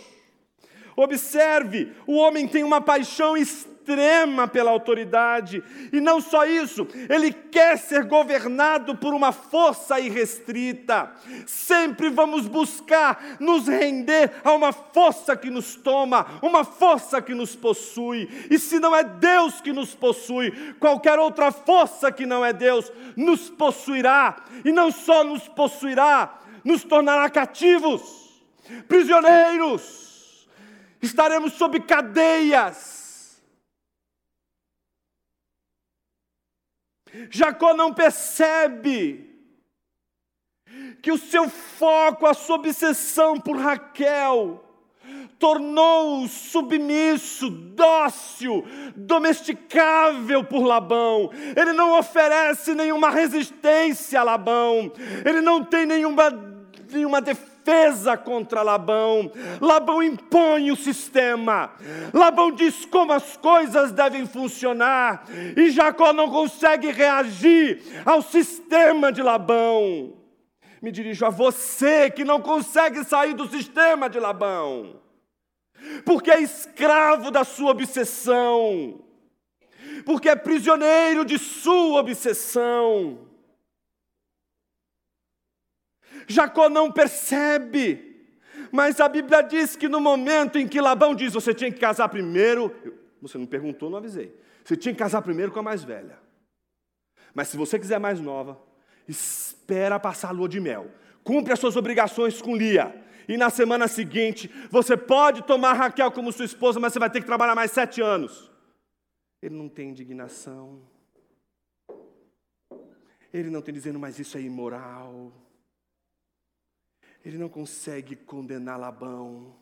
Observe, o homem tem uma paixão extrema extrema pela autoridade. E não só isso, ele quer ser governado por uma força irrestrita. Sempre vamos buscar nos render a uma força que nos toma, uma força que nos possui. E se não é Deus que nos possui, qualquer outra força que não é Deus nos possuirá. E não só nos possuirá, nos tornará cativos, prisioneiros. Estaremos sob cadeias Jacó não percebe que o seu foco, a sua obsessão por Raquel, tornou-o submisso, dócil, domesticável por Labão. Ele não oferece nenhuma resistência a Labão, ele não tem nenhuma, nenhuma defesa defesa contra Labão. Labão impõe o sistema. Labão diz como as coisas devem funcionar. E Jacó não consegue reagir ao sistema de Labão. Me dirijo a você que não consegue sair do sistema de Labão, porque é escravo da sua obsessão, porque é prisioneiro de sua obsessão. Jacó não percebe. Mas a Bíblia diz que no momento em que Labão diz, você tinha que casar primeiro, você não perguntou, não avisei. Você tinha que casar primeiro com a mais velha. Mas se você quiser mais nova, espera passar a lua de mel. Cumpre as suas obrigações com Lia. E na semana seguinte, você pode tomar Raquel como sua esposa, mas você vai ter que trabalhar mais sete anos. Ele não tem indignação. Ele não tem dizendo, mas isso é imoral. Ele não consegue condenar Labão.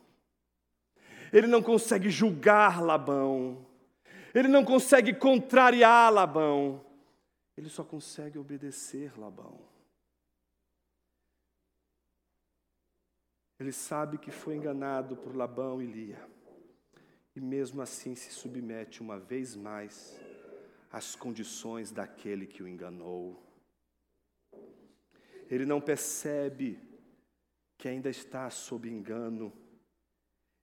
Ele não consegue julgar Labão. Ele não consegue contrariar Labão. Ele só consegue obedecer Labão. Ele sabe que foi enganado por Labão e Lia. E mesmo assim se submete uma vez mais às condições daquele que o enganou. Ele não percebe que ainda está sob engano.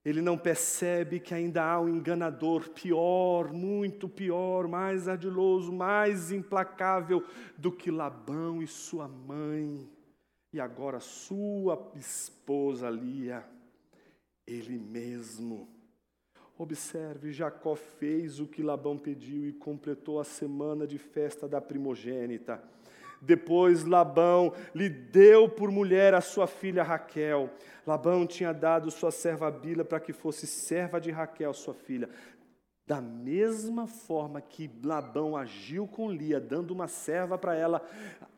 Ele não percebe que ainda há um enganador pior, muito pior, mais ardiloso, mais implacável do que Labão e sua mãe, e agora sua esposa Lia, ele mesmo. Observe, Jacó fez o que Labão pediu e completou a semana de festa da primogênita. Depois Labão lhe deu por mulher a sua filha Raquel. Labão tinha dado sua serva Bila para que fosse serva de Raquel, sua filha. Da mesma forma que Labão agiu com Lia, dando uma serva para ela,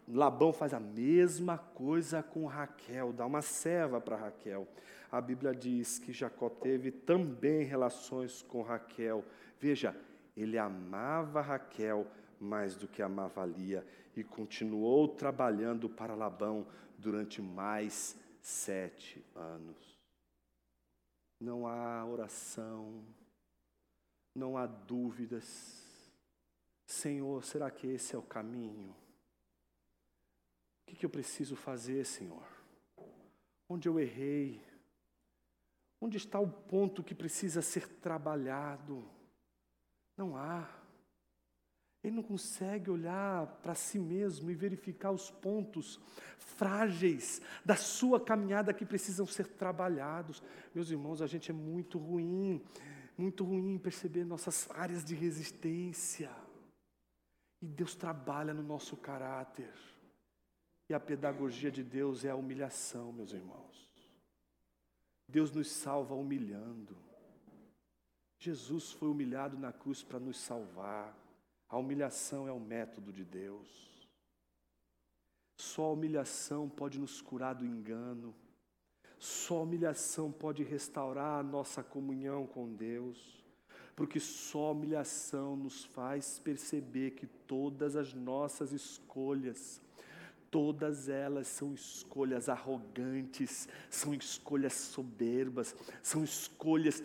Labão faz a mesma coisa com Raquel, dá uma serva para Raquel. A Bíblia diz que Jacó teve também relações com Raquel. Veja, ele amava Raquel mais do que amava Lia e continuou trabalhando para Labão durante mais sete anos. Não há oração, não há dúvidas. Senhor, será que esse é o caminho? O que, eu preciso fazer, Senhor? Onde eu errei? Onde está o ponto que precisa ser trabalhado? Não há. Ele não consegue olhar para si mesmo e verificar os pontos frágeis da sua caminhada que precisam ser trabalhados. Meus irmãos, a gente é muito ruim, muito ruim em perceber nossas áreas de resistência. E Deus trabalha no nosso caráter. E a pedagogia de Deus é a humilhação, meus irmãos. Deus nos salva humilhando. Jesus foi humilhado na cruz para nos salvar. A humilhação é o método de Deus. Só a humilhação pode nos curar do engano. Só a humilhação pode restaurar a nossa comunhão com Deus. Porque só a humilhação nos faz perceber que todas as nossas escolhas, todas elas são escolhas arrogantes, são escolhas soberbas, são escolhas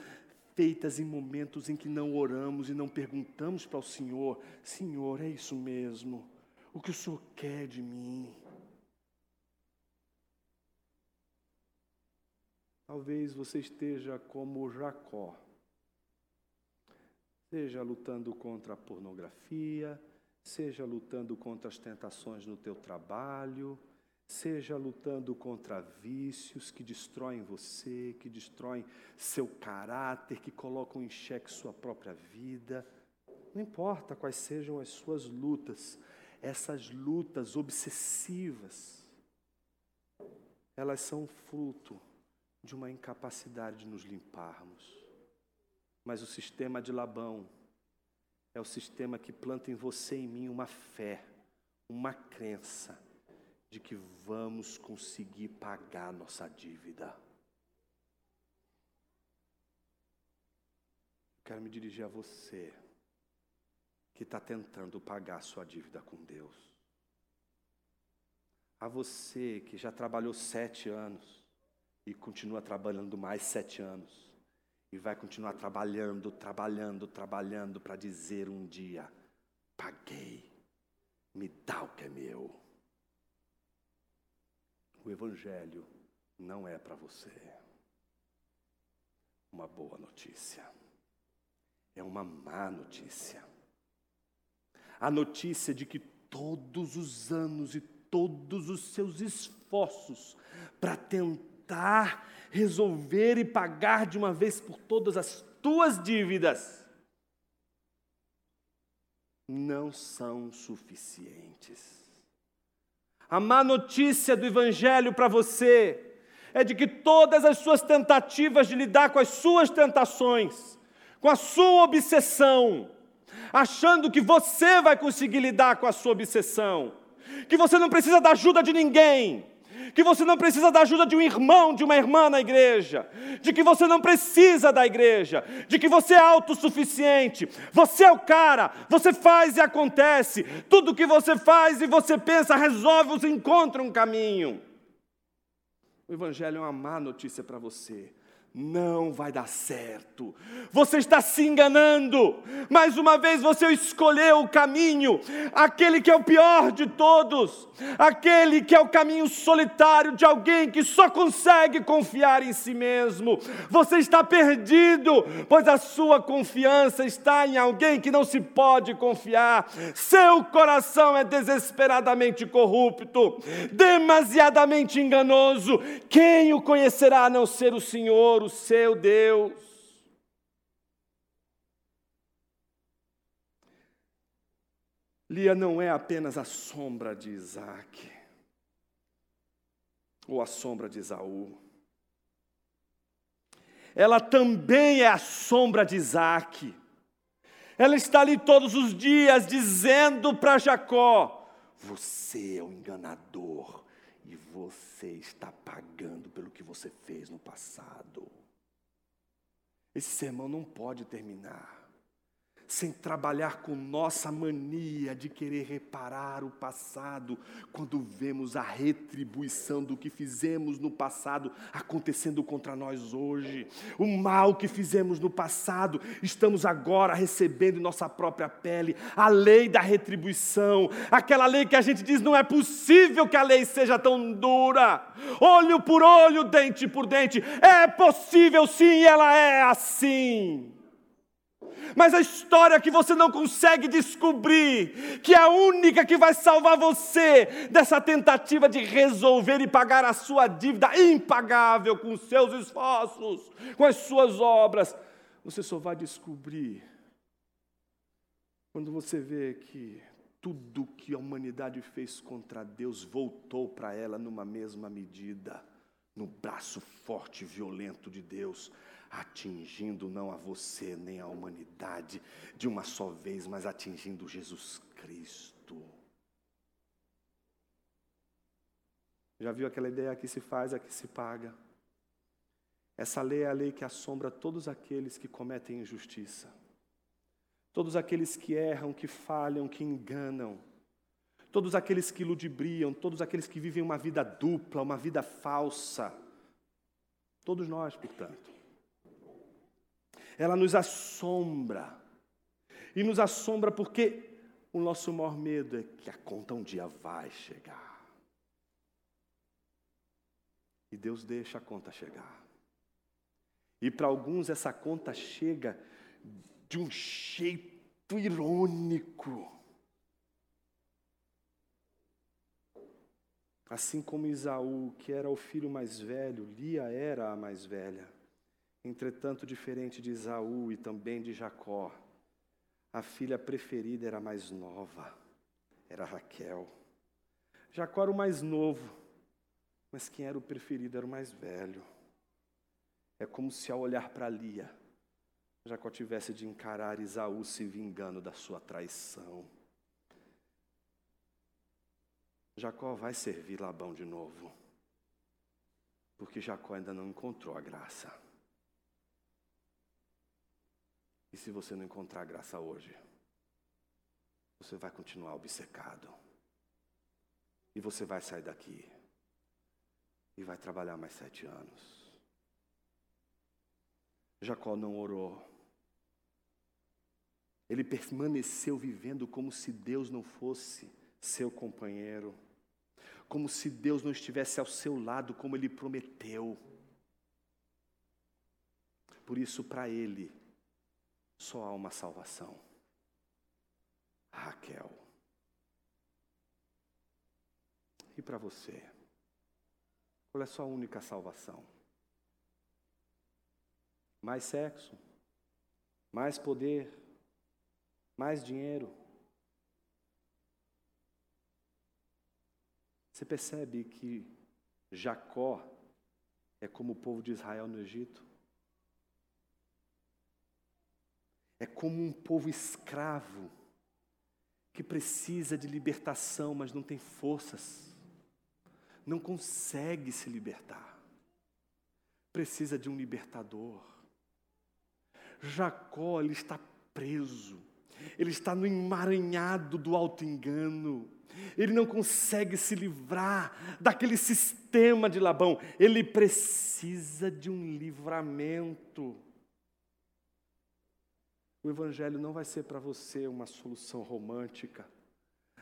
feitas em momentos em que não oramos e não perguntamos para o Senhor: Senhor, é isso mesmo? O que o Senhor quer de mim? Talvez você esteja como Jacó, seja lutando contra a pornografia, seja lutando contra as tentações no teu trabalho, seja lutando contra vícios que destroem você, que destroem seu caráter, que colocam em xeque sua própria vida. Não importa quais sejam as suas lutas, essas lutas obsessivas, elas são fruto de uma incapacidade de nos limparmos. Mas o sistema de Labão é o sistema que planta em você e em mim uma fé, uma crença de que vamos conseguir pagar nossa dívida. Quero me dirigir a você que está tentando pagar sua dívida com Deus. A você que já trabalhou sete anos e continua trabalhando mais sete anos. E vai continuar trabalhando, trabalhando, trabalhando para dizer um dia: paguei, me dá o que é meu. O Evangelho não é para você uma boa notícia, é uma má notícia. A notícia de que todos os anos e todos os seus esforços para tentar resolver e pagar de uma vez por todas as tuas dívidas não são suficientes. A má notícia do Evangelho para você é de que todas as suas tentativas de lidar com as suas tentações, com a sua obsessão, achando que você vai conseguir lidar com a sua obsessão, que você não precisa da ajuda de ninguém, que você não precisa da ajuda de um irmão, de uma irmã na igreja, de que você não precisa da igreja, de que você é autossuficiente, você é o cara, você faz e acontece, tudo que você faz e você pensa, resolve, você encontra um caminho. O Evangelho é uma má notícia para você não vai dar certo. Você está se enganando. Mais uma vez você escolheu o caminho, aquele que é o pior de todos, aquele que é o caminho solitário de alguém que só consegue confiar em si mesmo. Você está perdido, pois a sua confiança está em alguém que não se pode confiar. Seu coração é desesperadamente corrupto, demasiadamente enganoso. Quem o conhecerá a não ser o Senhor? Seu Deus. Lia não é apenas a sombra de Isaac, ou a sombra de Isaú. Ela também é a sombra de Isaac. Ela está ali todos os dias dizendo para Jacó: Você é o enganador e você está pagando pelo que você fez no passado. Esse sermão não pode terminar sem trabalhar com nossa mania de querer reparar o passado, quando vemos a retribuição do que fizemos no passado acontecendo contra nós hoje. O mal que fizemos no passado, estamos agora recebendo em nossa própria pele a lei da retribuição, aquela lei que a gente diz não é possível que a lei seja tão dura, olho por olho, dente por dente, é possível sim, ela é assim. Mas a história que você não consegue descobrir, que é a única que vai salvar você dessa tentativa de resolver e pagar a sua dívida impagável com os seus esforços, com as suas obras, você só vai descobrir quando você vê que tudo que a humanidade fez contra Deus voltou para ela numa mesma medida, no braço forte e violento de Deus atingindo não a você nem a humanidade de uma só vez, mas atingindo Jesus Cristo. Já viu aquela ideia que se faz, a que se paga? Essa lei é a lei que assombra todos aqueles que cometem injustiça, todos aqueles que erram, que falham, que enganam, todos aqueles que ludibriam, todos aqueles que vivem uma vida dupla, uma vida falsa. Todos nós, portanto ela nos assombra. E nos assombra porque o nosso maior medo é que a conta um dia vai chegar. E Deus deixa a conta chegar. E para alguns essa conta chega de um jeito irônico. Assim como Isaú, que era o filho mais velho, Lia era a mais velha. Entretanto, diferente de Isaú e também de Jacó, a filha preferida era mais nova, era Raquel. Jacó era o mais novo, mas quem era o preferido era o mais velho. É como se ao olhar para Lia, Jacó tivesse de encarar Isaú se vingando da sua traição. Jacó vai servir Labão de novo, porque Jacó ainda não encontrou a graça. E se você não encontrar graça hoje, você vai continuar obcecado. E você vai sair daqui e vai trabalhar mais sete anos. Jacó não orou. Ele permaneceu vivendo como se Deus não fosse seu companheiro, como se Deus não estivesse ao seu lado, como ele prometeu. Por isso, para ele, só há uma salvação. Raquel. E para você? Qual é a sua única salvação? Mais sexo? Mais poder? Mais dinheiro? Você percebe que Jacó é como o povo de Israel no Egito? É como um povo escravo que precisa de libertação, mas não tem forças, não consegue se libertar, precisa de um libertador. Jacó, ele está preso, ele está no emaranhado do auto-engano, ele não consegue se livrar daquele sistema de Labão, ele precisa de um livramento. O Evangelho não vai ser para você uma solução romântica,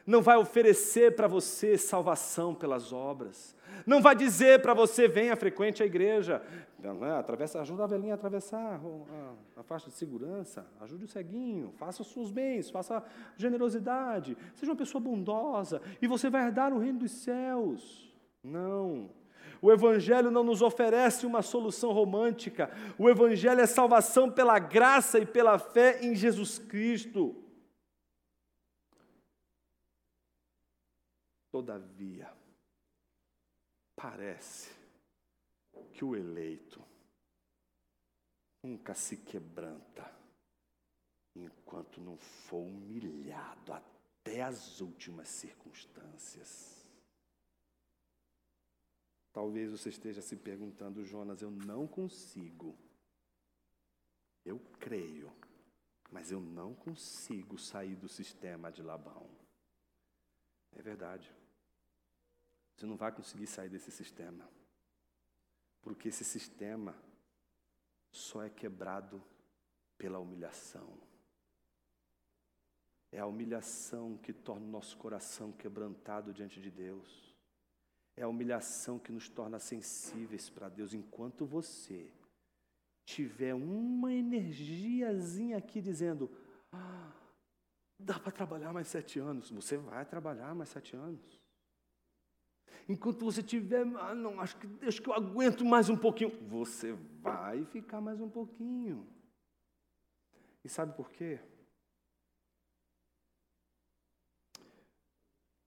não vai oferecer para você salvação pelas obras, não vai dizer para você venha frequente à igreja, né, atravessa, ajuda a velhinha a atravessar a, a, faixa de segurança, ajude o ceguinho, faça os seus bens, faça generosidade, seja uma pessoa bondosa. E você vai herdar o reino dos céus. Não. O Evangelho não nos oferece uma solução romântica. O Evangelho é salvação pela graça e pela fé em Jesus Cristo. Todavia, parece que o eleito nunca se quebranta, enquanto não for humilhado até as últimas circunstâncias. Talvez você esteja se perguntando, Jonas, eu não consigo. Eu creio, mas eu não consigo sair do sistema de Labão. É verdade. Você não vai conseguir sair desse sistema. Porque esse sistema só é quebrado pela humilhação. É a humilhação que torna o nosso coração quebrantado diante de Deus. É a humilhação que nos torna sensíveis para Deus. Enquanto você tiver uma energiazinha aqui dizendo: ah, dá para trabalhar mais sete anos, você vai trabalhar mais sete anos. Enquanto você tiver, ah, não, acho que, acho que eu aguento mais um pouquinho, você vai ficar mais um pouquinho. E sabe por quê?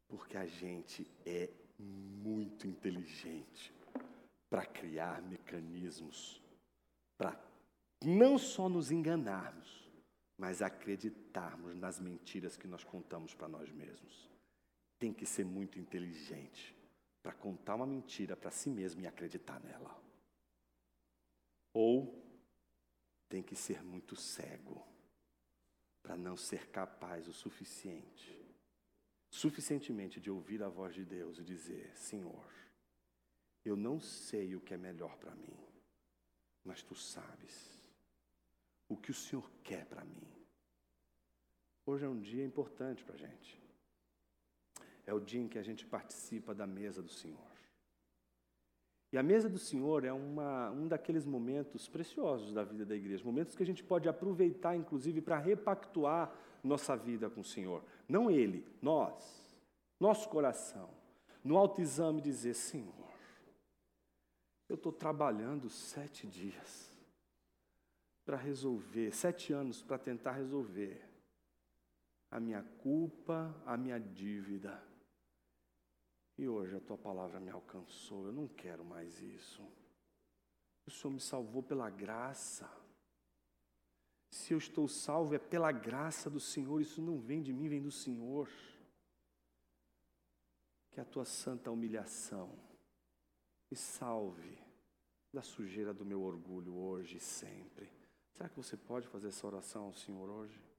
Porque a gente é muito inteligente para criar mecanismos para não só nos enganarmos, mas acreditarmos nas mentiras que nós contamos para nós mesmos. Tem que ser muito inteligente para contar uma mentira para si mesmo e acreditar nela. Ou tem que ser muito cego para não ser capaz o suficiente, suficientemente de ouvir a voz de Deus e dizer: Senhor, eu não sei o que é melhor para mim, mas tu sabes o que o Senhor quer para mim. Hoje é um dia importante para a gente. É o dia em que a gente participa da mesa do Senhor. E a mesa do Senhor é uma, um daqueles momentos preciosos da vida da igreja, momentos que a gente pode aproveitar, inclusive, para repactuar nossa vida com o Senhor. Não Ele, nós, nosso coração, no autoexame dizer: Senhor, eu estou trabalhando sete dias para resolver, sete anos para tentar resolver a minha culpa, a minha dívida. E hoje a tua palavra me alcançou, eu não quero mais isso. O Senhor me salvou pela graça. Se eu estou salvo é pela graça do Senhor, isso não vem de mim, vem do Senhor. Que a tua santa humilhação me salve da sujeira do meu orgulho hoje e sempre. Será que você pode fazer essa oração ao Senhor hoje?